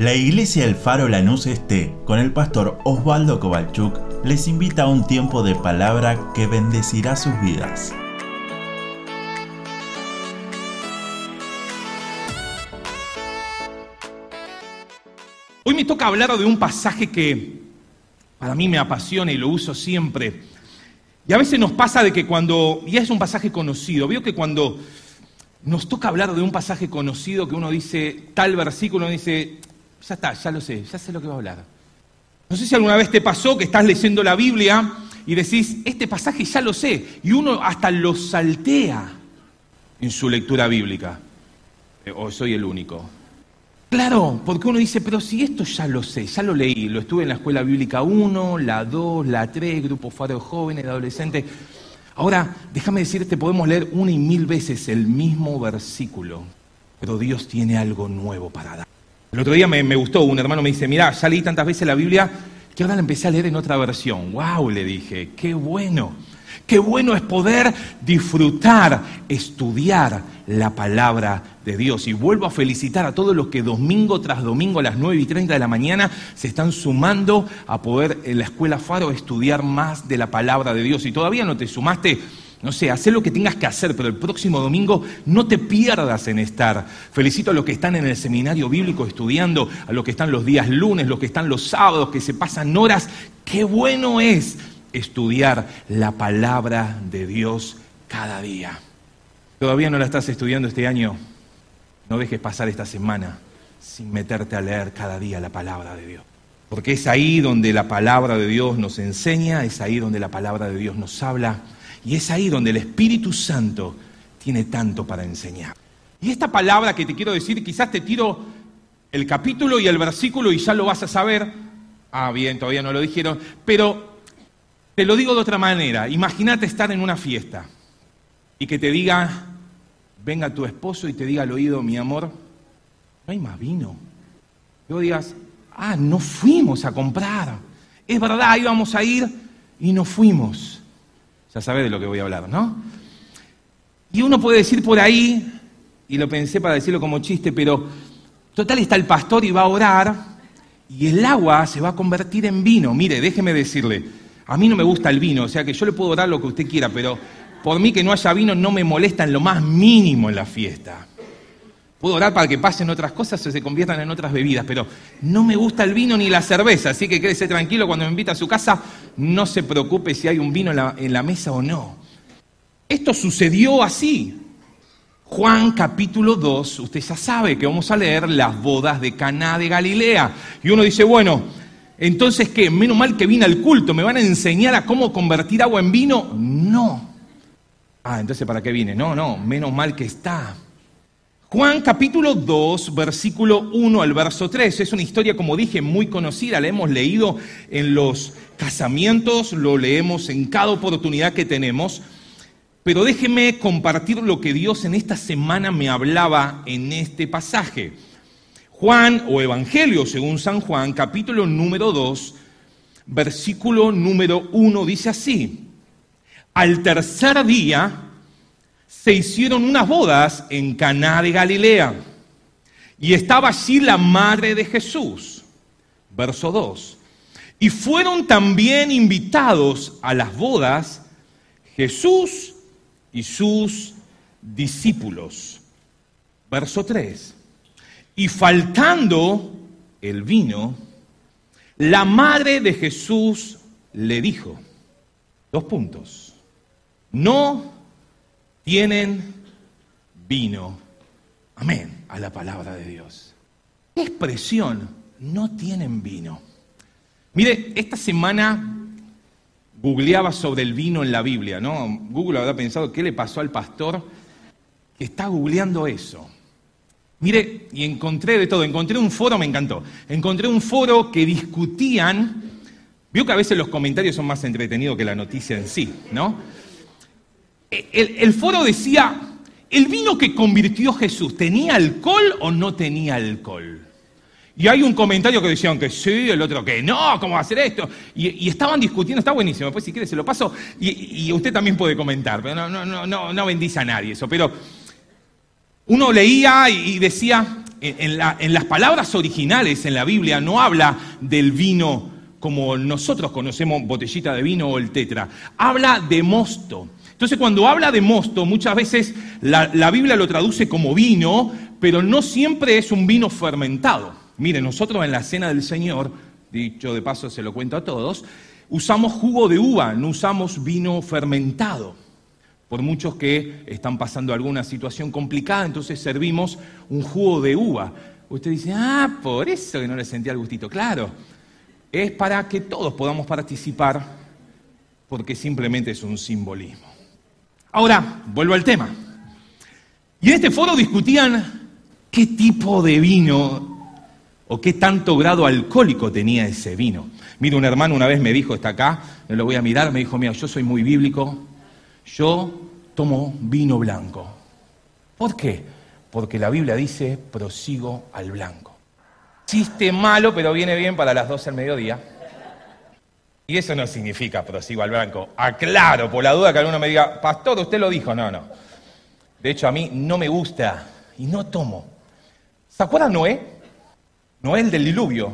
La iglesia El Faro Lanús Este, con el pastor Osvaldo Kovalchuk, les invita a un tiempo de palabra que bendecirá sus vidas. Hoy me toca hablar de un pasaje que para mí me apasiona y lo uso siempre. Y a veces nos pasa de que cuando, y es un pasaje conocido, veo que cuando nos toca hablar de un pasaje conocido que uno dice tal versículo, uno dice, ya está, ya lo sé, ya sé lo que va a hablar. No sé si alguna vez te pasó que estás leyendo la Biblia y decís, este pasaje ya lo sé, y uno hasta lo saltea en su lectura bíblica. Eh, o soy el único. Claro, porque uno dice, pero si esto ya lo sé, ya lo leí, lo estuve en la escuela bíblica 1, la 2, la 3, grupo faro de jóvenes, de adolescentes. Ahora, déjame decirte, podemos leer una y mil veces el mismo versículo, pero Dios tiene algo nuevo para dar. El otro día me, gustó, un hermano me dice, mira, ya leí tantas veces la Biblia que ahora la empecé a leer en otra versión. ¡Wow! Le dije, qué bueno. Qué bueno es poder disfrutar, estudiar la palabra de Dios. Y vuelvo a felicitar a todos los que domingo tras domingo a las 9 y 30 de la mañana se están sumando a poder en la escuela Faro estudiar más de la palabra de Dios. Y todavía no te sumaste, no sé, haz lo que tengas que hacer, pero el próximo domingo no te pierdas en estar. Felicito a los que están en el seminario bíblico estudiando, a los que están los días lunes, los que están los sábados, que se pasan horas. Qué bueno es estudiar la palabra de Dios cada día. ¿Todavía no la estás estudiando este año? No dejes pasar esta semana sin meterte a leer cada día la palabra de Dios. Porque es ahí donde la palabra de Dios nos enseña, es ahí donde la palabra de Dios nos habla y es ahí donde el Espíritu Santo tiene tanto para enseñar. Y esta palabra que te quiero decir, quizás te tiro el capítulo y el versículo y ya lo vas a saber. Ah, bien, todavía no lo dijeron. Pero te lo digo de otra manera. Imagínate estar en una fiesta y que te diga, venga tu esposo y te diga al oído, mi amor, no hay más vino. Luego digas, ah, no fuimos a comprar. Es verdad, íbamos a ir y no fuimos. Ya sabes de lo que voy a hablar, ¿no? Y uno puede decir por ahí, y lo pensé para decirlo como chiste, pero total está el pastor y va a orar y el agua se va a convertir en vino. Mire, déjeme decirle, a mí no me gusta el vino, o sea que yo le puedo dar lo que usted quiera, pero por mí que no haya vino no me molesta en lo más mínimo en la fiesta. Puedo orar para que pasen otras cosas o se conviertan en otras bebidas, pero no me gusta el vino ni la cerveza, así que quédese tranquilo cuando me invita a su casa, no se preocupe si hay un vino en la, mesa o no. Esto sucedió así. Juan capítulo 2, usted ya sabe que vamos a leer las bodas de Caná de Galilea. Y uno dice, bueno, entonces qué, menos mal que vine al culto, ¿me van a enseñar a cómo convertir agua en vino? No. Ah, entonces ¿para qué vine? No, no, menos mal que está. Juan capítulo 2, versículo 1 al verso 3. Es una historia, como dije, muy conocida. La hemos leído en los casamientos, lo leemos en cada oportunidad que tenemos. Pero déjeme compartir lo que Dios en esta semana me hablaba en este pasaje. Juan o Evangelio según San Juan, capítulo número 2, versículo número 1 dice así. Al tercer día, se hicieron unas bodas en Caná de Galilea y estaba allí la madre de Jesús. Verso 2. Y fueron también invitados a las bodas Jesús y sus discípulos. Verso 3. Y faltando el vino, la madre de Jesús le dijo, dos puntos, no tienen vino. Amén a la palabra de Dios. ¿Qué expresión? No tienen vino. Mire, esta semana googleaba sobre el vino en la Biblia, ¿no? Google habrá pensado, ¿qué le pasó al pastor que está googleando eso? Mire, y encontré de todo, encontré un foro, me encantó, encontré un foro que discutían, vio que a veces los comentarios son más entretenidos que la noticia en sí, ¿no? El, foro decía, ¿el vino que convirtió Jesús tenía alcohol o no tenía alcohol? Y hay un comentario que decían que sí, el otro que no, ¿cómo va a hacer esto? Y, estaban discutiendo, está buenísimo, después si quiere se lo paso, y, usted también puede comentar, pero no, no, no, no bendice a nadie eso. Pero uno leía y decía, en, las palabras originales en la Biblia no habla del vino como nosotros conocemos botellita de vino o el tetra, habla de mosto. Entonces cuando habla de mosto, muchas veces la, Biblia lo traduce como vino, pero no siempre es un vino fermentado. Mire, nosotros en la cena del Señor, dicho de paso se lo cuento a todos, usamos jugo de uva, no usamos vino fermentado. Por muchos que están pasando alguna situación complicada, entonces servimos un jugo de uva. Usted dice, ah, por eso que no le sentía el gustito. Claro, es para que todos podamos participar, porque simplemente es un simbolismo. Ahora, vuelvo al tema. Y en este foro discutían qué tipo de vino o qué tanto grado alcohólico tenía ese vino. Mira, un hermano una vez me dijo, está acá, no lo voy a mirar, me dijo, mira, yo soy muy bíblico, yo tomo vino blanco. ¿Por qué? Porque la Biblia dice, prosigo al blanco. Chiste malo, pero viene bien para las 12 del mediodía. Y eso no significa prosigo al blanco. Aclaro, por la duda que alguno me diga, pastor, usted lo dijo. No, no. De hecho, a mí no me gusta y no tomo. ¿Se acuerdan Noé? Noé el del diluvio,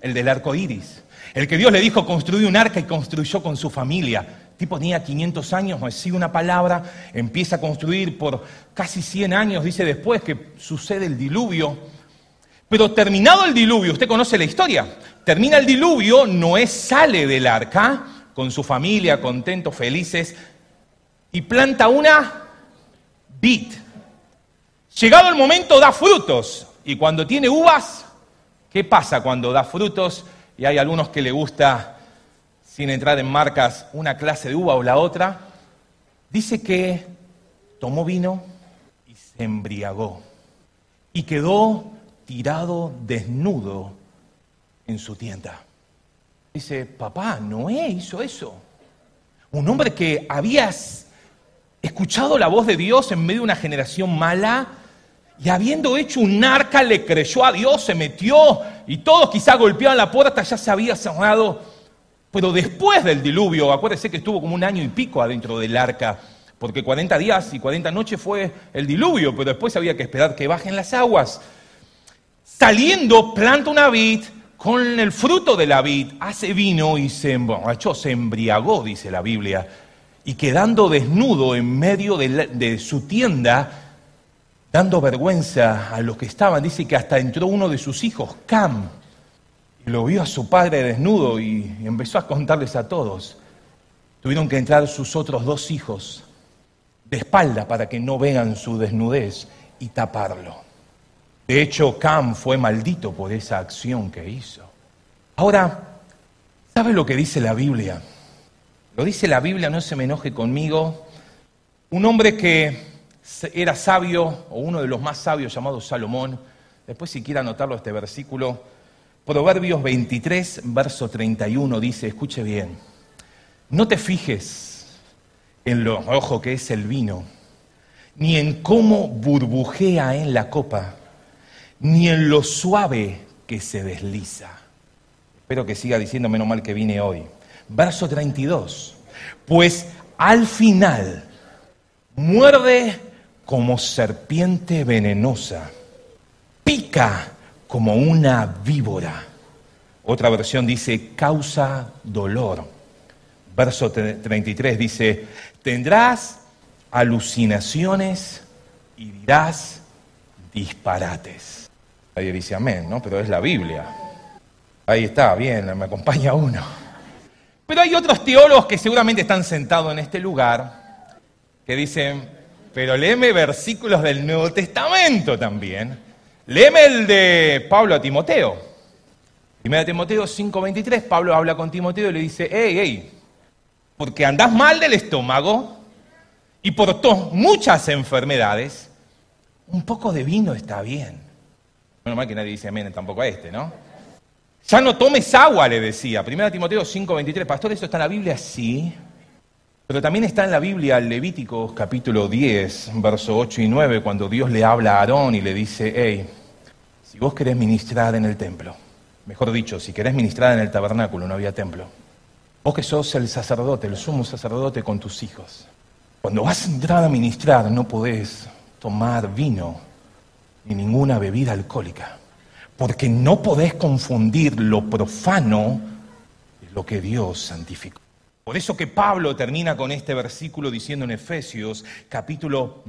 el del arco iris. El que Dios le dijo construir un arca y construyó con su familia. Tipo tenía 500 años, recibe una palabra, empieza a construir por casi 100 años, dice después que sucede el diluvio. Pero terminado el diluvio, usted conoce la historia, termina el diluvio, Noé sale del arca con su familia, contentos, felices, y planta una vid. Llegado el momento da frutos, y cuando tiene uvas, ¿qué pasa cuando da frutos? Y hay algunos que le gusta, sin entrar en marcas, una clase de uva o la otra. Dice que tomó vino y se embriagó. Y quedó tirado desnudo en su tienda. Dice, papá, Noé hizo eso. Un hombre que habías escuchado la voz de Dios en medio de una generación mala y habiendo hecho un arca le creyó a Dios, se metió y todos quizá golpeaban la puerta, ya se había cerrado. Pero después del diluvio, acuérdese que estuvo como un año y pico adentro del arca, porque 40 días y 40 noches fue el diluvio, pero después había que esperar que bajen las aguas. Saliendo, planta una vid, con el fruto de la vid hace vino y se emborrachó, se embriagó, dice la Biblia, y quedando desnudo en medio de, su tienda, dando vergüenza a los que estaban, dice que hasta entró uno de sus hijos, Cam, y lo vio a su padre desnudo y empezó a contarles a todos. Tuvieron que entrar sus otros dos hijos de espalda para que no vean su desnudez y taparlo. De hecho, Cam fue maldito por esa acción que hizo. Ahora, ¿sabe lo que dice la Biblia? Lo dice la Biblia, no se me enoje conmigo. Un hombre que era sabio, o uno de los más sabios llamado Salomón, después si quiere anotarlo este versículo, Proverbios 23, verso 31 dice, escuche bien, no te fijes en lo rojo que es el vino, ni en cómo burbujea en la copa ni en lo suave que se desliza. Espero que siga diciendo, menos mal que vine hoy. Verso 32. Pues al final muerde como serpiente venenosa, pica como una víbora. Otra versión dice, causa dolor. Verso 33 dice, tendrás alucinaciones y dirás disparates. Dice amén, ¿no? Pero es la Biblia. Ahí está, bien, me acompaña uno. Pero hay otros teólogos que seguramente están sentados en este lugar que dicen, pero léeme versículos del Nuevo Testamento también. Léeme el de Pablo a Timoteo. Primera Timoteo 5:23, Pablo habla con Timoteo y le dice, hey, hey, porque andás mal del estómago y por muchas enfermedades, un poco de vino está bien. Menos mal que nadie dice amén tampoco a este, ¿no? Ya no tomes agua, le decía. Primera Timoteo 5:23. Pastor, ¿eso está en la Biblia? Sí. Pero también está en la Biblia, Levítico capítulo 10, verso 8 y 9, cuando Dios le habla a Aarón y le dice, hey, si vos querés ministrar en el templo, mejor dicho, si querés ministrar en el tabernáculo, no había templo, vos que sos el sacerdote, el sumo sacerdote con tus hijos, cuando vas a entrar a ministrar no podés tomar vino ni ninguna bebida alcohólica, porque no podés confundir lo profano de lo que Dios santificó. Por eso que Pablo termina con este versículo diciendo en Efesios capítulo,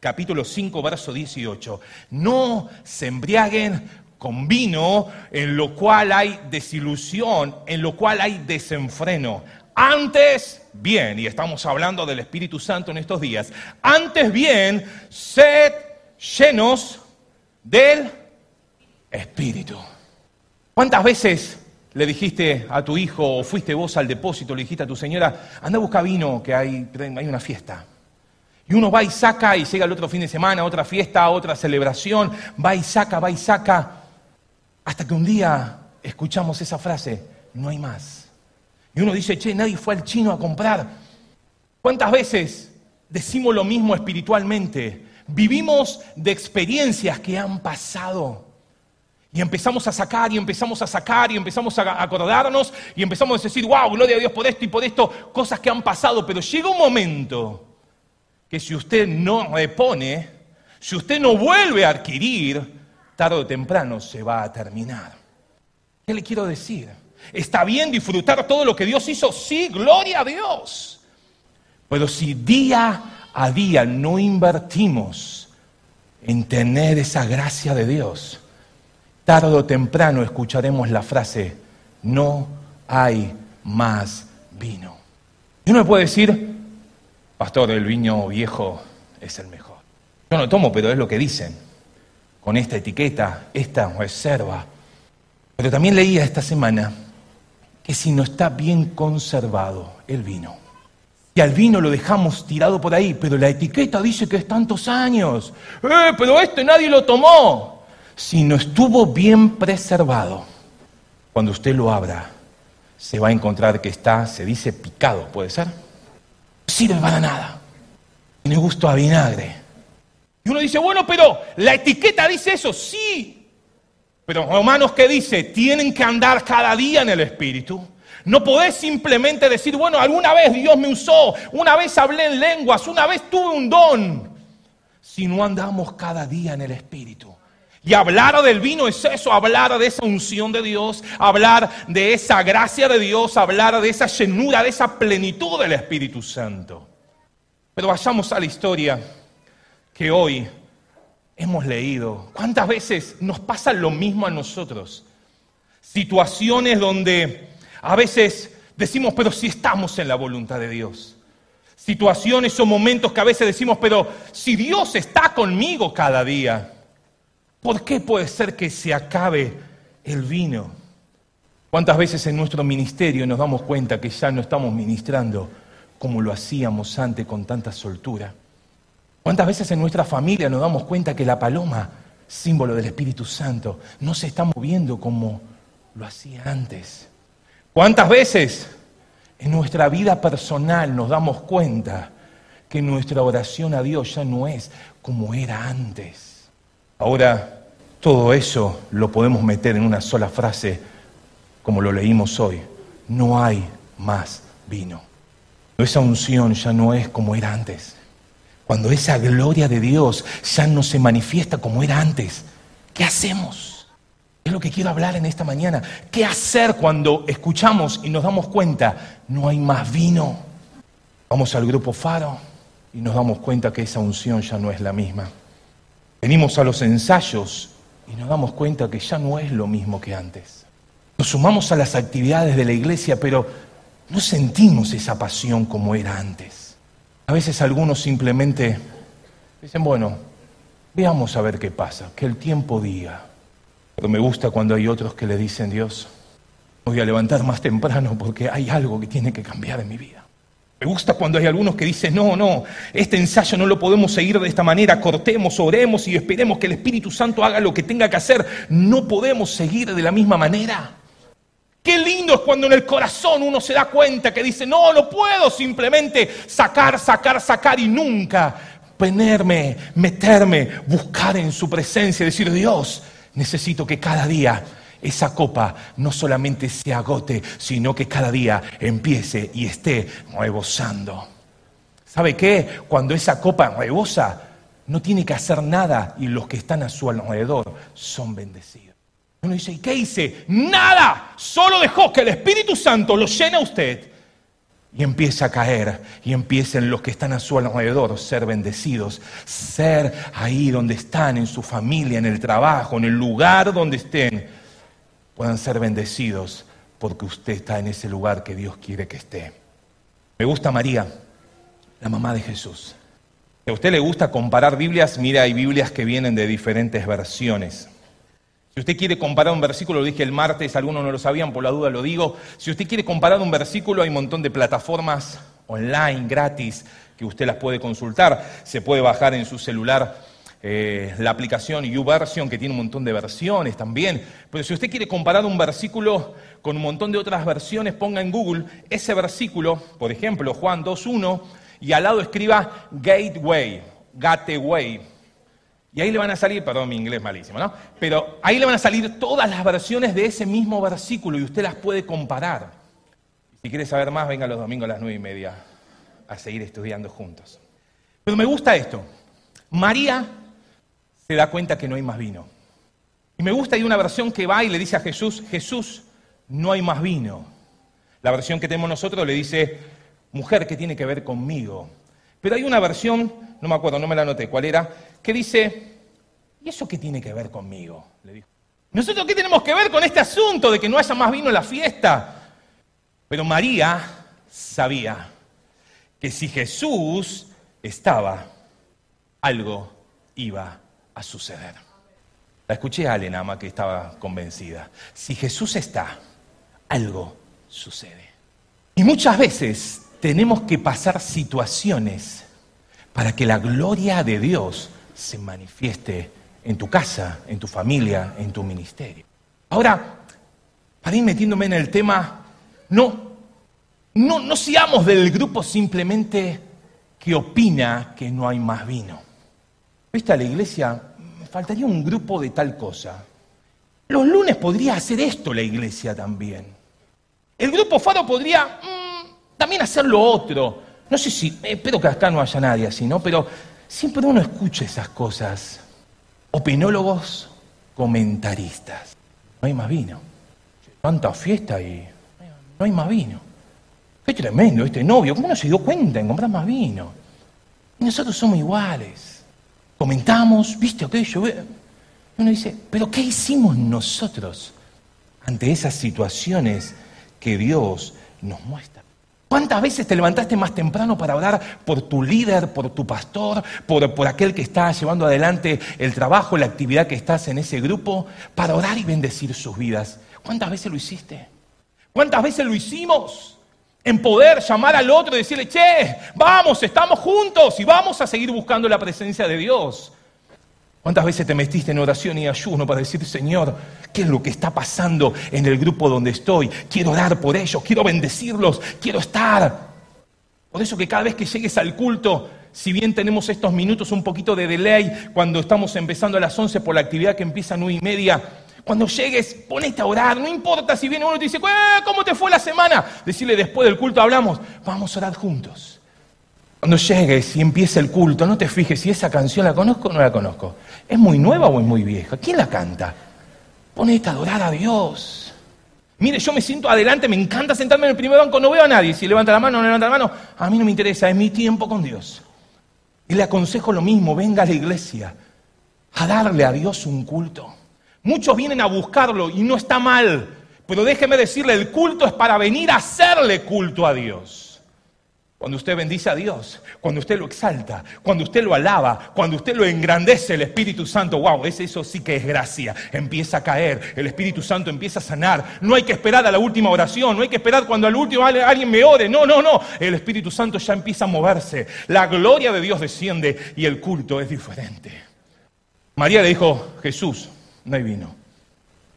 capítulo 5, verso 18, no se embriaguen con vino en lo cual hay desilusión, en lo cual hay desenfreno. Antes bien, y estamos hablando del Espíritu Santo en estos días, antes bien, sed llenos del Espíritu. ¿Cuántas veces le dijiste a tu hijo o fuiste vos al depósito, le dijiste a tu señora, anda a buscar vino que hay, hay una fiesta? Y uno va y saca y llega el otro fin de semana, otra fiesta, otra celebración, va y saca, va y saca, hasta que un día escuchamos esa frase, no hay más. Y uno dice, che, nadie fue al chino a comprar. ¿Cuántas veces decimos lo mismo espiritualmente? Vivimos de experiencias que han pasado. Y empezamos a sacar y empezamos a sacar y empezamos a acordarnos y empezamos a decir, wow, gloria a Dios por esto y por esto, cosas que han pasado. Pero llega un momento que si usted no repone, si usted no vuelve a adquirir, tarde o temprano se va a terminar. ¿Qué le quiero decir? ¿Está bien disfrutar todo lo que Dios hizo? Sí, gloria a Dios. Pero si día a día no invertimos en tener esa gracia de Dios, tarde o temprano escucharemos la frase, no hay más vino. Y uno puede decir, pastor, el vino viejo es el mejor. Yo no tomo, pero es lo que dicen, con esta etiqueta, esta reserva. Pero también leía esta semana que si no está bien conservado el vino, y al vino lo dejamos tirado por ahí, pero la etiqueta dice que es tantos años, ¡eh, pero este nadie lo tomó! Si no estuvo bien preservado, cuando usted lo abra, se va a encontrar que está, se dice picado, ¿puede ser? No sirve para nada. Tiene gusto a vinagre. Y uno dice, bueno, pero la etiqueta dice eso, sí. Pero Romanos, ¿qué dice? Tienen que andar cada día en el Espíritu. No podés simplemente decir, bueno, alguna vez Dios me usó, una vez hablé en lenguas, una vez tuve un don. Si no andamos cada día en el Espíritu. Y hablar del vino es eso, hablar de esa unción de Dios, hablar de esa gracia de Dios, hablar de esa llenura, de esa plenitud del Espíritu Santo. Pero vayamos a la historia que hoy hemos leído. ¿Cuántas veces nos pasa lo mismo a nosotros? Situaciones donde a veces decimos, pero si estamos en la voluntad de Dios. Situaciones o momentos que a veces decimos, pero si Dios está conmigo cada día. ¿Por qué puede ser que se acabe el vino? ¿Cuántas veces en nuestro ministerio nos damos cuenta que ya no estamos ministrando como lo hacíamos antes con tanta soltura? ¿Cuántas veces en nuestra familia nos damos cuenta que la paloma, símbolo del Espíritu Santo, no se está moviendo como lo hacía antes? ¿Cuántas veces en nuestra vida personal nos damos cuenta que nuestra oración a Dios ya no es como era antes? Ahora, todo eso lo podemos meter en una sola frase, como lo leímos hoy. No hay más vino. Esa unción ya no es como era antes. Cuando esa gloria de Dios ya no se manifiesta como era antes, ¿qué hacemos? Es lo que quiero hablar en esta mañana. ¿Qué hacer cuando escuchamos y nos damos cuenta, no hay más vino? Vamos al grupo Faro y nos damos cuenta que esa unción ya no es la misma. Venimos a los ensayos y nos damos cuenta que ya no es lo mismo que antes. Nos sumamos a las actividades de la iglesia, pero no sentimos esa pasión como era antes. A veces algunos simplemente dicen, bueno, veamos a ver qué pasa, que el tiempo diga. Pero me gusta cuando hay otros que le dicen, Dios, voy a levantar más temprano porque hay algo que tiene que cambiar en mi vida. Me gusta cuando hay algunos que dicen, no, no, este ensayo no lo podemos seguir de esta manera, cortemos, oremos y esperemos que el Espíritu Santo haga lo que tenga que hacer. No podemos seguir de la misma manera. Qué lindo es cuando en el corazón uno se da cuenta que dice, no, no puedo simplemente sacar, sacar, sacar y nunca ponerme, meterme, buscar en su presencia, decir, Dios, necesito que cada día esa copa no solamente se agote, sino que cada día empiece y esté rebosando. ¿Sabe qué? Cuando esa copa rebosa, no tiene que hacer nada y los que están a su alrededor son bendecidos. Uno dice, ¿y qué hice? Nada, solo dejó que el Espíritu Santo lo llene a usted y empieza a caer y empiecen los que están a su alrededor ser bendecidos, ser ahí donde están, en su familia, en el trabajo, en el lugar donde estén, puedan ser bendecidos porque usted está en ese lugar que Dios quiere que esté. Me gusta María, la mamá de Jesús. Si a usted le gusta comparar Biblias, mira, hay Biblias que vienen de diferentes versiones. Si usted quiere comparar un versículo, lo dije el martes, algunos no lo sabían, por la duda lo digo. Si usted quiere comparar un versículo, hay un montón de plataformas online, gratis, que usted las puede consultar. Se puede bajar en su celular eh, la aplicación YouVersion, que tiene un montón de versiones también. Pero si usted quiere comparar un versículo con un montón de otras versiones, ponga en Google ese versículo, por ejemplo, Juan 2.1, y al lado escriba Gateway, Gateway, y ahí le van a salir, perdón, mi inglés malísimo, ¿no? Pero ahí le van a salir todas las versiones de ese mismo versículo y usted las puede comparar. Si quiere saber más, venga los domingos a las nueve y media a seguir estudiando juntos. Pero me gusta esto. María se da cuenta que no hay más vino. Y me gusta, hay una versión que va y le dice a Jesús, Jesús, no hay más vino. La versión que tenemos nosotros le dice, mujer, ¿qué tiene que ver conmigo? Pero hay una versión, no me acuerdo, no me la anoté, ¿cuál era? Que dice, ¿y eso qué tiene que ver conmigo? Le dijo. ¿Nosotros qué tenemos que ver con este asunto de que no haya más vino en la fiesta? Pero María sabía que si Jesús estaba, algo iba a suceder. La escuché a Alenama que estaba convencida. Si Jesús está, algo sucede. Y muchas veces tenemos que pasar situaciones para que la gloria de Dios se manifieste en tu casa, en tu familia, en tu ministerio. Ahora, para ir metiéndome en el tema, no, no, no seamos del grupo simplemente que opina que no hay más vino. ¿Viste a la iglesia? Faltaría un grupo de tal cosa. Los lunes podría hacer esto la iglesia también. El grupo Faro podría también hacer lo otro. No sé si, espero que acá no haya nadie así, ¿no? Pero siempre uno escucha esas cosas. Opinólogos, comentaristas. No hay más vino. Tanta fiesta y no hay más vino. Qué tremendo este novio. ¿Cómo no se dio cuenta en comprar más vino? Nosotros somos iguales. Comentamos, viste aquello. Uno dice, pero ¿qué hicimos nosotros ante esas situaciones que Dios nos muestra? ¿Cuántas veces te levantaste más temprano para orar por tu líder, por tu pastor, por, por, aquel que está llevando adelante el trabajo, la actividad que estás en ese grupo, para orar y bendecir sus vidas? ¿Cuántas veces lo hiciste? ¿Cuántas veces lo hicimos? En poder llamar al otro y decirle, che, vamos, estamos juntos y vamos a seguir buscando la presencia de Dios. ¿Cuántas veces te metiste en oración y ayuno para decir, Señor, qué es lo que está pasando en el grupo donde estoy? Quiero orar por ellos, quiero bendecirlos, quiero estar. Por eso que cada vez que llegues al culto, si bien tenemos estos minutos un poquito de delay cuando estamos empezando a las 11 por la actividad que empieza a 9 y media, cuando llegues, ponete a orar, no importa si viene uno y te dice, ¿cómo te fue la semana? Decirle después del culto hablamos, vamos a orar juntos. Cuando llegues y empiece el culto, no te fijes si esa canción la conozco o no la conozco. ¿Es muy nueva o es muy vieja? ¿Quién la canta? Ponete a adorar a Dios. Mire, yo me siento adelante, me encanta sentarme en el primer banco, no veo a nadie. Si levanta la mano o no levanta la mano, a mí no me interesa, es mi tiempo con Dios. Y le aconsejo lo mismo, venga a la iglesia a darle a Dios un culto. Muchos vienen a buscarlo y no está mal, pero déjeme decirle, el culto es para venir a hacerle culto a Dios. Cuando usted bendice a Dios, cuando usted lo exalta, cuando usted lo alaba, cuando usted lo engrandece, el Espíritu Santo, wow, eso sí que es gracia. Empieza a caer, el Espíritu Santo empieza a sanar. No hay que esperar a la última oración, no hay que esperar cuando al último alguien me ore. No, no, no. El Espíritu Santo ya empieza a moverse. La gloria de Dios desciende y el culto es diferente. María le dijo, Jesús, no hay vino.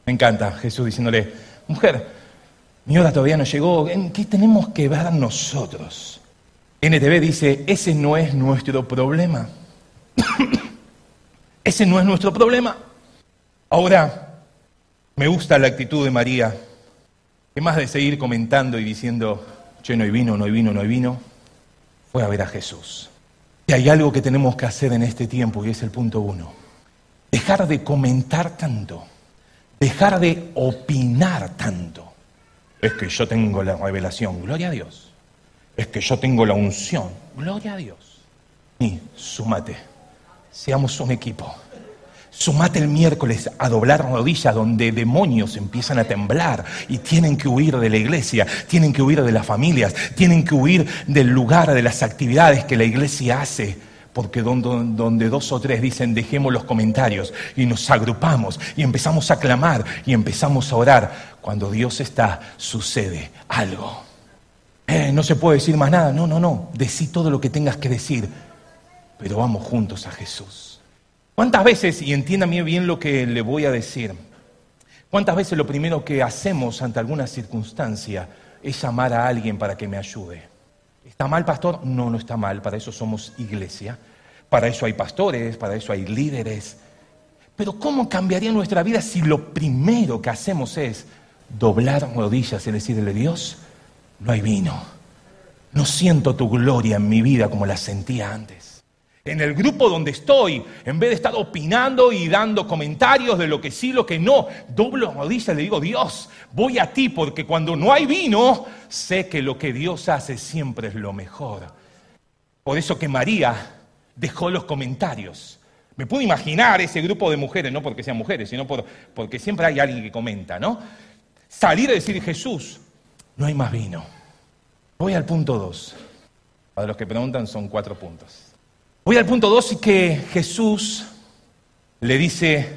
Me encanta Jesús diciéndole, mujer, mi hora todavía no llegó. ¿En qué tenemos que ver nosotros? NTV dice, ese no es nuestro problema. ese no es nuestro problema. Ahora, me gusta la actitud de María, que más de seguir comentando y diciendo, che, no hay vino, no hay vino, no hay vino, fue a ver a Jesús. Y hay algo que tenemos que hacer en este tiempo y es el punto uno. Dejar de comentar tanto, dejar de opinar tanto. Es que yo tengo la revelación, gloria a Dios. Es que yo tengo la unción, gloria a Dios. Y súmate, seamos un equipo. Sumate el miércoles a doblar rodillas donde demonios empiezan a temblar y tienen que huir de la iglesia, tienen que huir de las familias, tienen que huir del lugar, de las actividades que la iglesia hace. Porque donde, dos o tres dicen dejemos los comentarios y nos agrupamos y empezamos a clamar y empezamos a orar, cuando Dios está sucede algo. Eh, no se puede decir más nada, no, no, no, decí todo lo que tengas que decir, pero vamos juntos a Jesús. ¿Cuántas veces, y entiéndame bien lo que le voy a decir, cuántas veces lo primero que hacemos ante alguna circunstancia es llamar a alguien para que me ayude? ¿Está mal, pastor? No, no está mal, para eso somos iglesia, para eso hay pastores, para eso hay líderes. Pero ¿cómo cambiaría nuestra vida si lo primero que hacemos es doblar rodillas y decirle, Dios, no hay vino, no siento tu gloria en mi vida como la sentía antes? en el grupo donde estoy, en vez de estar opinando y dando comentarios de lo que sí, lo que no, doblo rodillas y le digo, Dios, voy a ti porque cuando no hay vino, sé que lo que Dios hace siempre es lo mejor. Por eso que María dejó los comentarios. Me puedo imaginar ese grupo de mujeres, no porque sean mujeres, sino porque siempre hay alguien que comenta, ¿no? Salir a decir, Jesús, no hay más vino. Voy al punto dos. Para los que preguntan son cuatro puntos. Voy al punto 2 y que Jesús le dice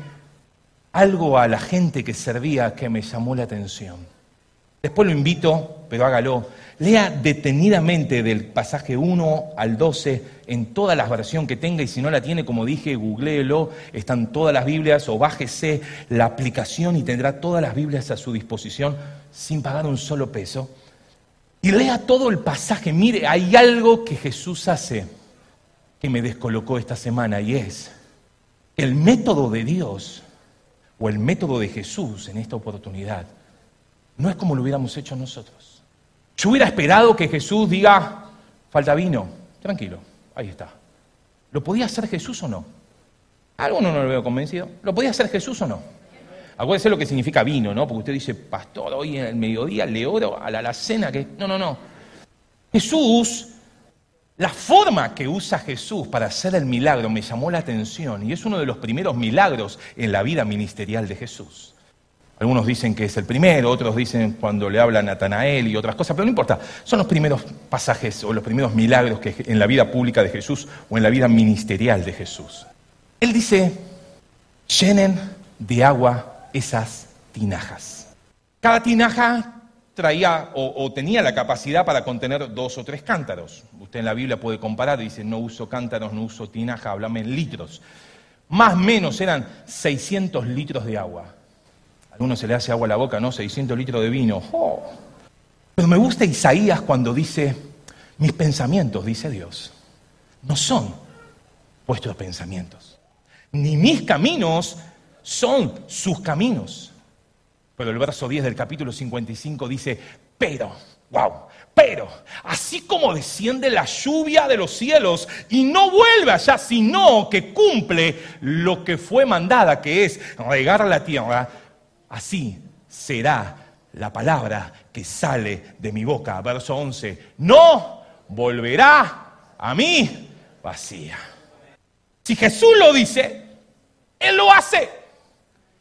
algo a la gente que servía que me llamó la atención. Después lo invito, pero hágalo. Lea detenidamente del pasaje 1 al 12 en todas las versiones que tenga y si no la tiene, como dije, googleelo, están todas las Biblias o bájese la aplicación y tendrá todas las Biblias a su disposición sin pagar un solo peso. Y lea todo el pasaje. Mire, hay algo que Jesús hace que me descolocó esta semana y es el método de Dios o el método de Jesús en esta oportunidad no es como lo hubiéramos hecho nosotros. Yo hubiera esperado que Jesús diga, falta vino, tranquilo, ahí está. ¿Lo podía hacer Jesús o no? Alguno no lo veo convencido. ¿Lo podía hacer Jesús o no? Acuérdese lo que significa vino, ¿no? Porque usted dice, pastor, hoy en el mediodía le oro a la alacena que... No, no, no. Jesús la forma que usa Jesús para hacer el milagro me llamó la atención y es uno de los primeros milagros en la vida ministerial de Jesús. Algunos dicen que es el primero, otros dicen cuando le habla a Natanael y otras cosas, pero no importa, son los primeros pasajes o los primeros milagros que en la vida pública de Jesús o en la vida ministerial de Jesús. Él dice, llenen de agua esas tinajas. Cada tinaja traía o, tenía la capacidad para contener dos o tres cántaros. Usted en la Biblia puede comparar, dice, no uso cántaros, no uso tinaja, háblame en litros. Más o menos eran 600 litros de agua. Alguno se le hace agua a la boca, ¿no? 600 litros de vino. ¡Oh! Pero me gusta Isaías cuando dice, mis pensamientos, dice Dios, no son vuestros pensamientos, ni mis caminos son sus caminos. Pero el verso 10 del capítulo 55 dice, pero, wow, pero, así como desciende la lluvia de los cielos y no vuelve allá, sino que cumple lo que fue mandada, que es regar la tierra, así será la palabra que sale de mi boca. Verso 11, no volverá a mí vacía. Si Jesús lo dice, Él lo hace.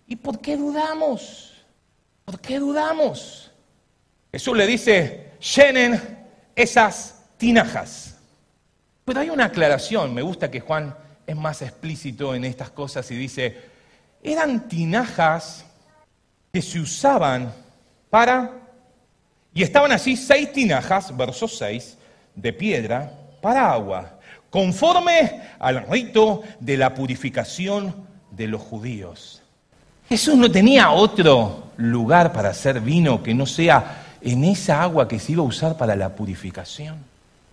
¿Y por qué dudamos? ¿Por qué dudamos? Jesús le dice, llenen esas tinajas. Pero hay una aclaración, me gusta que Juan es más explícito en estas cosas y dice, eran tinajas que se usaban para, y estaban allí seis tinajas, verso 6, de piedra, para agua, conforme al rito de la purificación de los judíos. Jesús no tenía otro lugar para hacer vino que no sea en esa agua que se iba a usar para la purificación.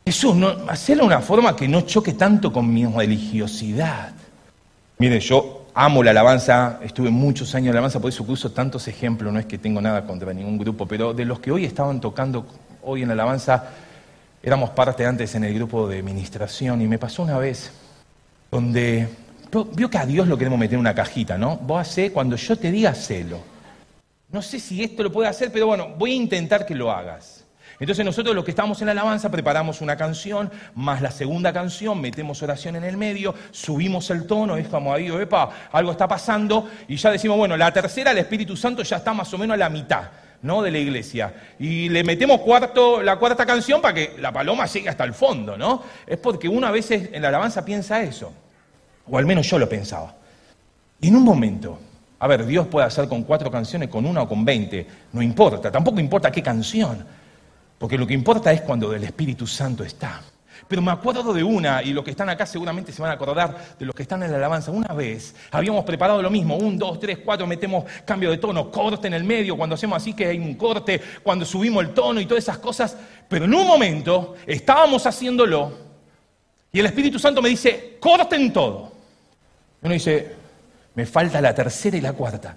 Jesús, no, hacerlo de una forma que no choque tanto con mi religiosidad. Mire, yo amo la alabanza, estuve muchos años en la alabanza, por eso uso tantos ejemplos, no es que tengo nada contra ningún grupo, pero de los que hoy estaban tocando hoy en la alabanza, éramos parte antes en el grupo de administración y me pasó una vez donde vio que a Dios lo queremos meter en una cajita, ¿no? Vos hacé, cuando yo te diga, hacelo. No sé si esto lo puede hacer, pero bueno, voy a intentar que lo hagas. Entonces nosotros los que estamos en la alabanza preparamos una canción, más la segunda canción, metemos oración en el medio, subimos el tono, es como ahí, epa, algo está pasando, y ya decimos, bueno, la tercera, el Espíritu Santo ya está más o menos a la mitad. ¿no? de la iglesia. Y le metemos cuarto, la cuarta canción para que la paloma llegue hasta el fondo, ¿no? Es porque uno a veces en la alabanza piensa eso. O al menos yo lo pensaba. En un momento, a ver, Dios puede hacer con cuatro canciones, con una o con veinte, no importa, tampoco importa qué canción, porque lo que importa es cuando el Espíritu Santo está. Pero me acuerdo de una, y los que están acá seguramente se van a acordar de los que están en la alabanza. Una vez habíamos preparado lo mismo, un, dos, tres, cuatro, metemos cambio de tono, corte en el medio, cuando hacemos así que hay un corte, cuando subimos el tono y todas esas cosas. Pero en un momento estábamos haciéndolo y el Espíritu Santo me dice, corten todo. Uno dice, me falta la tercera y la cuarta.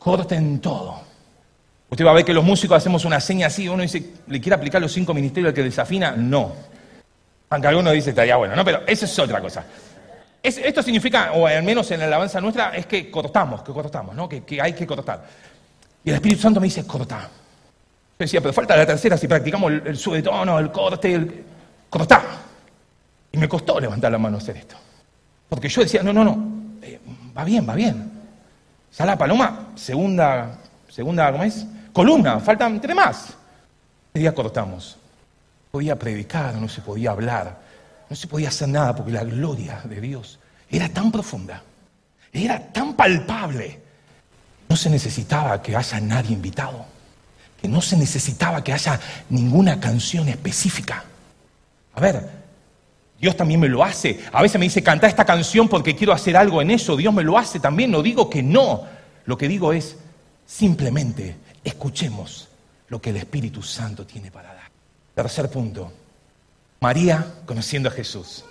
Corten todo. Usted va a ver que los músicos hacemos una seña así, uno dice, ¿le quiere aplicar los cinco ministerios al que desafina? No. Aunque alguno dice, estaría bueno, ¿no? Pero eso es otra cosa. esto significa, o al menos en la alabanza nuestra, es que cortamos, que cortamos, ¿no? Que, hay que cortar. Y el Espíritu Santo me dice, corta. Yo decía, pero falta la tercera si practicamos el, el subtono, el corte, el... Cortá. Y me costó levantar la mano a hacer esto. Porque yo decía, no, no, no, eh, va bien, va bien. Ya la paloma, segunda, segunda, ¿cómo es? Columna, faltan tres más. Ese día cortamos. Podía predicar, no se podía hablar, no se podía hacer nada porque la gloria de Dios era tan profunda, era tan palpable. No se necesitaba que haya nadie invitado, que no se necesitaba que haya ninguna canción específica. A ver, Dios también me lo hace. A veces me dice, canta esta canción porque quiero hacer algo en eso. Dios me lo hace también. No digo que no. Lo que digo es, simplemente escuchemos lo que el Espíritu Santo tiene para dar. Tercer punto. María conociendo a Jesús.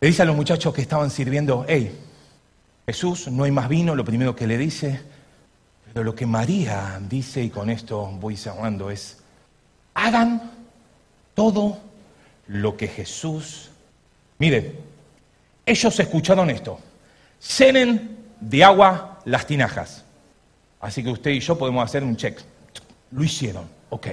Le dice a los muchachos que estaban sirviendo, hey, Jesús, no hay más vino, lo primero que le dice, pero lo que María dice, y con esto voy cerrando, es, hagan todo lo que Jesús Mire, ellos escucharon esto. Cenen de agua las tinajas. Así que usted y yo podemos hacer un check. Lo hicieron, ok.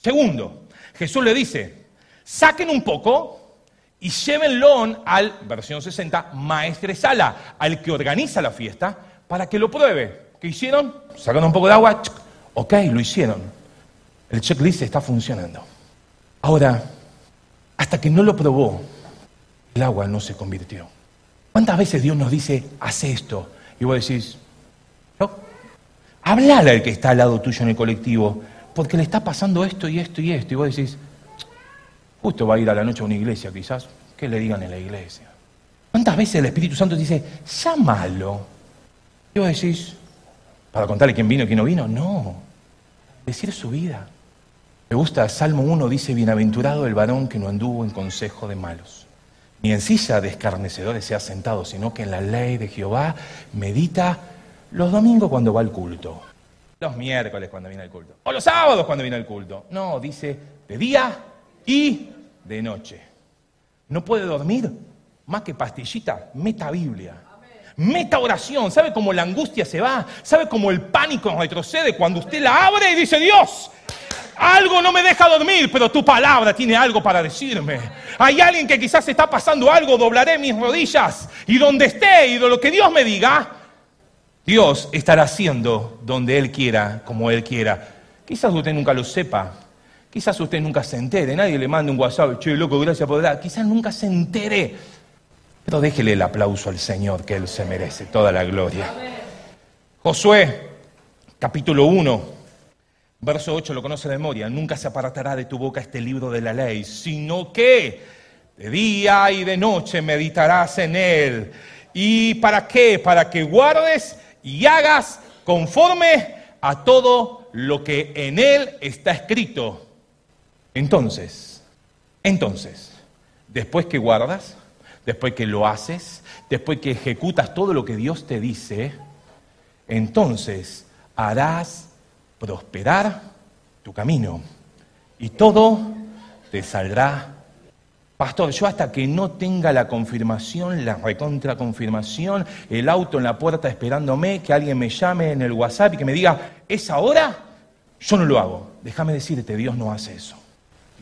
Segundo, Jesús le dice, saquen un poco y llévenlo al, versión 60, maestresala, al que organiza la fiesta, para que lo pruebe. ¿Qué hicieron? Sacaron un poco de agua, ok, lo hicieron. El checklist está funcionando. Ahora, hasta que no lo probó, el agua no se convirtió. ¿Cuántas veces Dios nos dice, haz esto? Y vos decís, no. Hablale al que está al lado tuyo en el colectivo, porque le está pasando esto y esto y esto. Y vos decís, justo va a ir a la noche a una iglesia quizás, que le digan en la iglesia. ¿Cuántas veces el Espíritu Santo dice, llámalo? Y vos decís, ¿para contarle quién vino y quién no vino? No, decir su vida. Me gusta, Salmo 1 dice, bienaventurado el varón que no anduvo en consejo de malos ni en silla de escarnecedores se ha sentado, sino que en la ley de Jehová medita los domingos cuando va al culto, los miércoles cuando viene el culto, o los sábados cuando viene el culto. No, dice de día y de noche. No puede dormir más que pastillita, meta Biblia. Meta oración, ¿sabe cómo la angustia se va? ¿Sabe cómo el pánico retrocede cuando usted la abre y dice, Dios, algo no me deja dormir, pero tu palabra tiene algo para decirme. Hay alguien que quizás está pasando algo, doblaré mis rodillas y donde esté y de lo que Dios me diga, Dios estará haciendo donde Él quiera, como Él quiera. Quizás usted nunca lo sepa, quizás usted nunca se entere, nadie le mande un WhatsApp, che, loco, gracias por dar. Quizás nunca se entere, pero déjele el aplauso al Señor, que Él se merece toda la gloria. Josué, capítulo 1. Verso 8 lo conoce de memoria, nunca se apartará de tu boca este libro de la ley, sino que de día y de noche meditarás en él. ¿Y para qué? Para que guardes y hagas conforme a todo lo que en él está escrito. Entonces, entonces, después que guardas, después que lo haces, después que ejecutas todo lo que Dios te dice, entonces harás prosperar tu camino y todo te saldrá. Pastor, yo hasta que no tenga la confirmación, la recontra confirmación, el auto en la puerta esperándome, que alguien me llame en el WhatsApp y que me diga, ¿es ahora? Yo no lo hago. Déjame decirte, Dios no hace eso.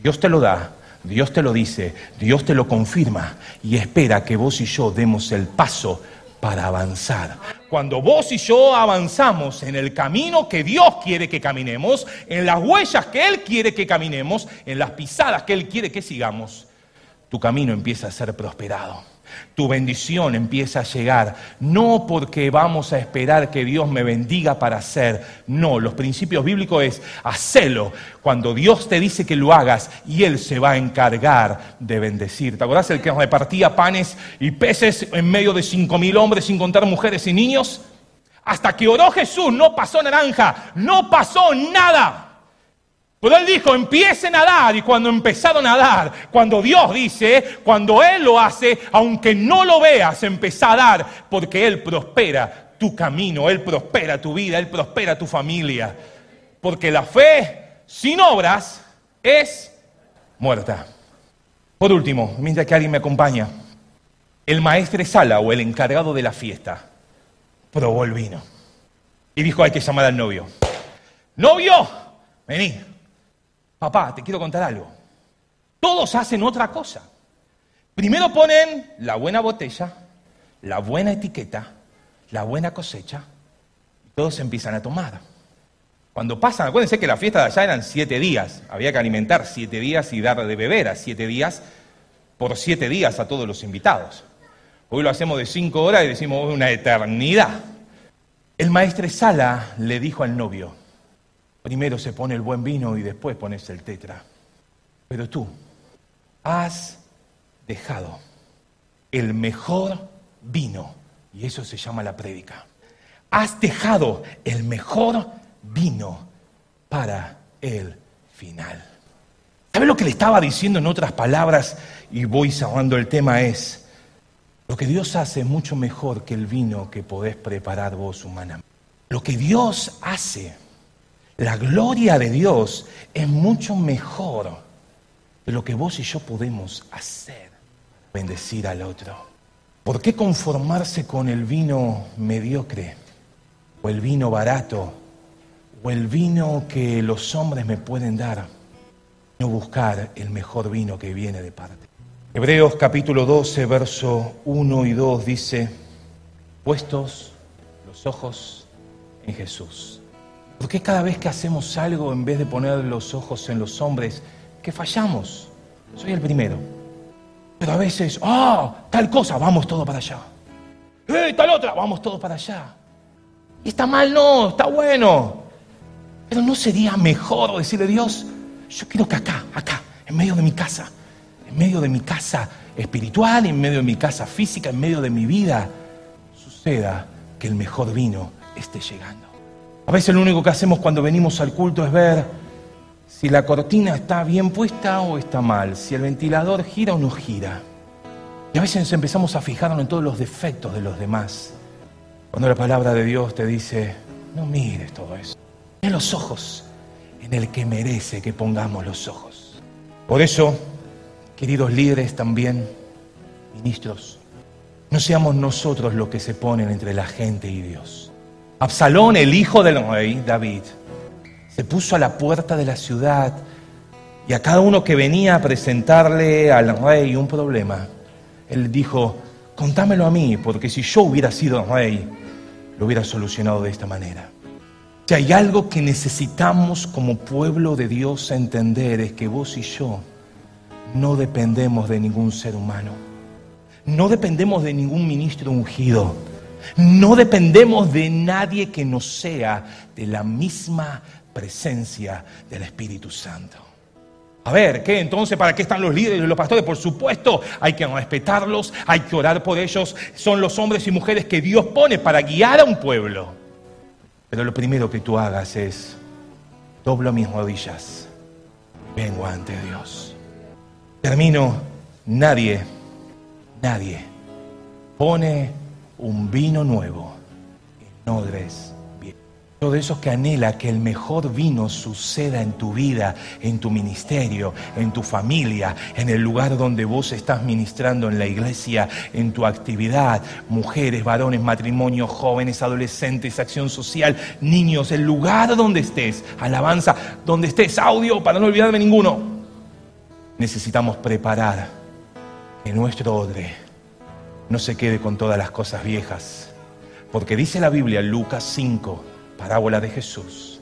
Dios te lo da, Dios te lo dice, Dios te lo confirma y espera que vos y yo demos el paso para avanzar. Cuando vos y yo avanzamos en el camino que Dios quiere que caminemos, en las huellas que Él quiere que caminemos, en las pisadas que Él quiere que sigamos, tu camino empieza a ser prosperado tu bendición empieza a llegar. No porque vamos a esperar que Dios me bendiga para hacer. No, los principios bíblicos es hacelo cuando Dios te dice que lo hagas y Él se va a encargar de bendecir. ¿Te acordás el que repartía panes y peces en medio de cinco mil hombres sin contar mujeres y niños? Hasta que oró Jesús no pasó naranja, no pasó nada. Pero él dijo, empiecen a dar. Y cuando empezaron a dar, cuando Dios dice, cuando Él lo hace, aunque no lo veas, empezá a dar, porque Él prospera tu camino, Él prospera tu vida, Él prospera tu familia. Porque la fe sin obras es muerta. Por último, mientras que alguien me acompaña, el maestre Sala o el encargado de la fiesta probó el vino y dijo, hay que llamar al novio. Novio, vení papá, te quiero contar algo. Todos hacen otra cosa. Primero ponen la buena botella, la buena etiqueta, la buena cosecha, y todos empiezan a tomar. Cuando pasan, acuérdense que la fiesta de allá eran siete días, había que alimentar siete días y dar de beber a siete días por siete días a todos los invitados. Hoy lo hacemos de cinco horas y decimos una eternidad. El maestro Sala le dijo al novio, Primero se pone el buen vino y después pones el tetra. Pero tú has dejado el mejor vino, y eso se llama la prédica. Has dejado el mejor vino para el final. ¿Sabes lo que le estaba diciendo en otras palabras? Y voy cerrando el tema es, lo que Dios hace es mucho mejor que el vino que podés preparar vos humanamente. Lo que Dios hace la gloria de Dios es mucho mejor de lo que vos y yo podemos hacer, bendecir al otro. ¿Por qué conformarse con el vino mediocre o el vino barato o el vino que los hombres me pueden dar? No buscar el mejor vino que viene de parte. Hebreos capítulo 12, verso 1 y 2 dice, puestos los ojos en Jesús ¿Por qué cada vez que hacemos algo, en vez de poner los ojos en los hombres, que fallamos? Soy el primero. Pero a veces, ah, tal cosa, vamos todo para allá. ¡Eh, tal otra! Vamos todo para allá. Y está mal, no, está bueno. Pero no sería mejor decirle a Dios, yo quiero que acá, acá, en medio de mi casa, en medio de mi casa espiritual, en medio de mi casa física, en medio de mi vida, suceda que el mejor vino esté llegando. A veces lo único que hacemos cuando venimos al culto es ver si la cortina está bien puesta o está mal, si el ventilador gira o no gira. Y a veces empezamos a fijarnos en todos los defectos de los demás. Cuando la palabra de Dios te dice, no mires todo eso. En los ojos en el que merece que pongamos los ojos. Por eso, queridos líderes también, ministros, no seamos nosotros los que se ponen entre la gente y Dios. Absalón, el hijo del rey David, se puso a la puerta de la ciudad y a cada uno que venía a presentarle al rey un problema, él dijo, contámelo a mí, porque si yo hubiera sido rey, lo hubiera solucionado de esta manera. Si hay algo que necesitamos como pueblo de Dios entender es que vos y yo no dependemos de ningún ser humano, no dependemos de ningún ministro ungido no dependemos de nadie que no sea de la misma presencia del Espíritu Santo. A ver, ¿qué entonces? ¿Para qué están los líderes y los pastores? Por supuesto, hay que respetarlos, hay que orar por ellos. Son los hombres y mujeres que Dios pone para guiar a un pueblo. Pero lo primero que tú hagas es, doblo mis rodillas, vengo ante Dios. Termino, nadie, nadie pone un vino nuevo en odres bien. Todo eso que anhela que el mejor vino suceda en tu vida, en tu ministerio, en tu familia, en el lugar donde vos estás ministrando, en la iglesia, en tu actividad, mujeres, varones, matrimonios, jóvenes, adolescentes, acción social, niños, el lugar donde estés, alabanza, donde estés, audio, para no olvidarme ninguno. Necesitamos preparar que nuestro odre no se quede con todas las cosas viejas, porque dice la Biblia, Lucas 5, parábola de Jesús,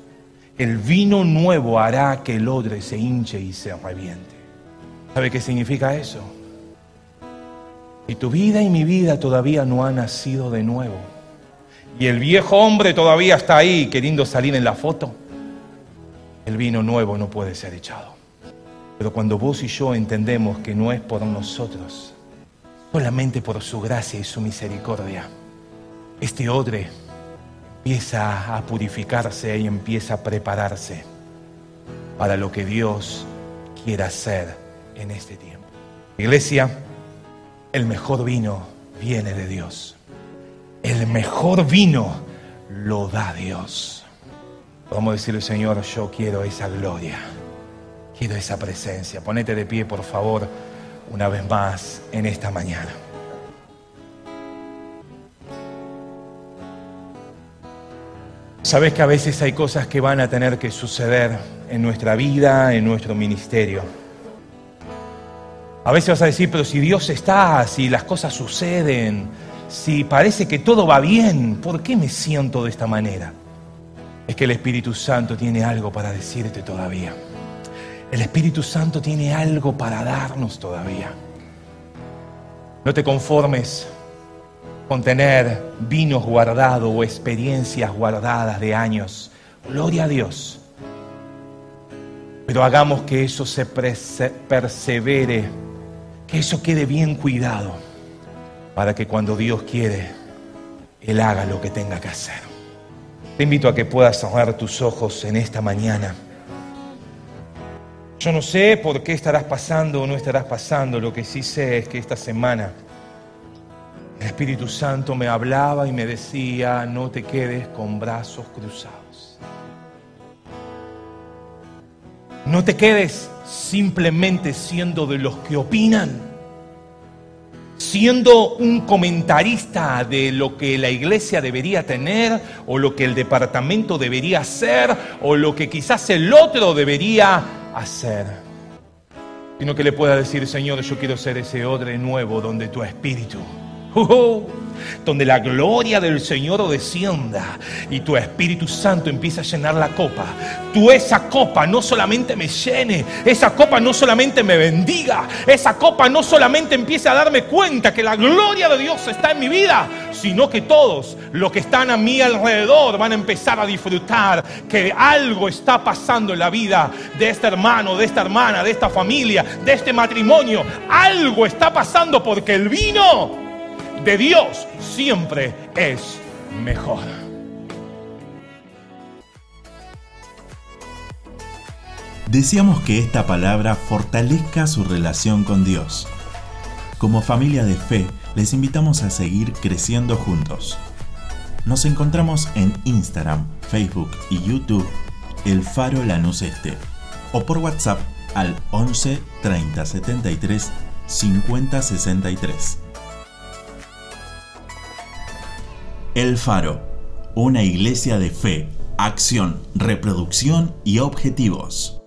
el vino nuevo hará que el odre se hinche y se reviente. ¿Sabe qué significa eso? Y tu vida y mi vida todavía no han nacido de nuevo. Y el viejo hombre todavía está ahí queriendo salir en la foto. El vino nuevo no puede ser echado. Pero cuando vos y yo entendemos que no es por nosotros, solamente por su gracia y su misericordia, este odre empieza a purificarse y empieza a prepararse para lo que Dios quiera hacer en este tiempo. Iglesia, el mejor vino viene de Dios. El mejor vino lo da Dios. Vamos a decirle, Señor, yo quiero esa gloria, quiero esa presencia. Ponete de pie, por favor, una vez más en esta mañana. Sabes que a veces hay cosas que van a tener que suceder en nuestra vida, en nuestro ministerio. A veces vas a decir, pero si Dios está, si las cosas suceden, si parece que todo va bien, ¿por qué me siento de esta manera? Es que el Espíritu Santo tiene algo para decirte todavía. El Espíritu Santo tiene algo para darnos todavía. No te conformes con tener vinos guardados o experiencias guardadas de años. Gloria a Dios. Pero hagamos que eso se persevere, que eso quede bien cuidado, para que cuando Dios quiere, Él haga lo que tenga que hacer. Te invito a que puedas cerrar tus ojos en esta mañana. Yo no sé por qué estarás pasando o no estarás pasando, lo que sí sé es que esta semana el Espíritu Santo me hablaba y me decía, no te quedes con brazos cruzados. No te quedes simplemente siendo de los que opinan, siendo un comentarista de lo que la iglesia debería tener o lo que el departamento debería hacer o lo que quizás el otro debería hacer. Sino que le pueda decir, Señor, yo quiero ser ese odre nuevo donde tu espíritu donde la gloria del Señor descienda y tu Espíritu Santo empieza a llenar la copa. Tú esa copa no solamente me llene, esa copa no solamente me bendiga, esa copa no solamente empiece a darme cuenta que la gloria de Dios está en mi vida, sino que todos los que están a mi alrededor van a empezar a disfrutar que algo está pasando en la vida de este hermano, de esta hermana, de esta familia, de este matrimonio. Algo está pasando porque el vino de Dios siempre es mejor. Deseamos que esta palabra fortalezca su relación con Dios. Como familia de fe, les invitamos a seguir creciendo juntos. Nos encontramos en Instagram, Facebook y YouTube, El Faro Lanús Este, o por WhatsApp al 11 30 73 50 63. El Faro, una iglesia de fe, acción, reproducción y objetivos.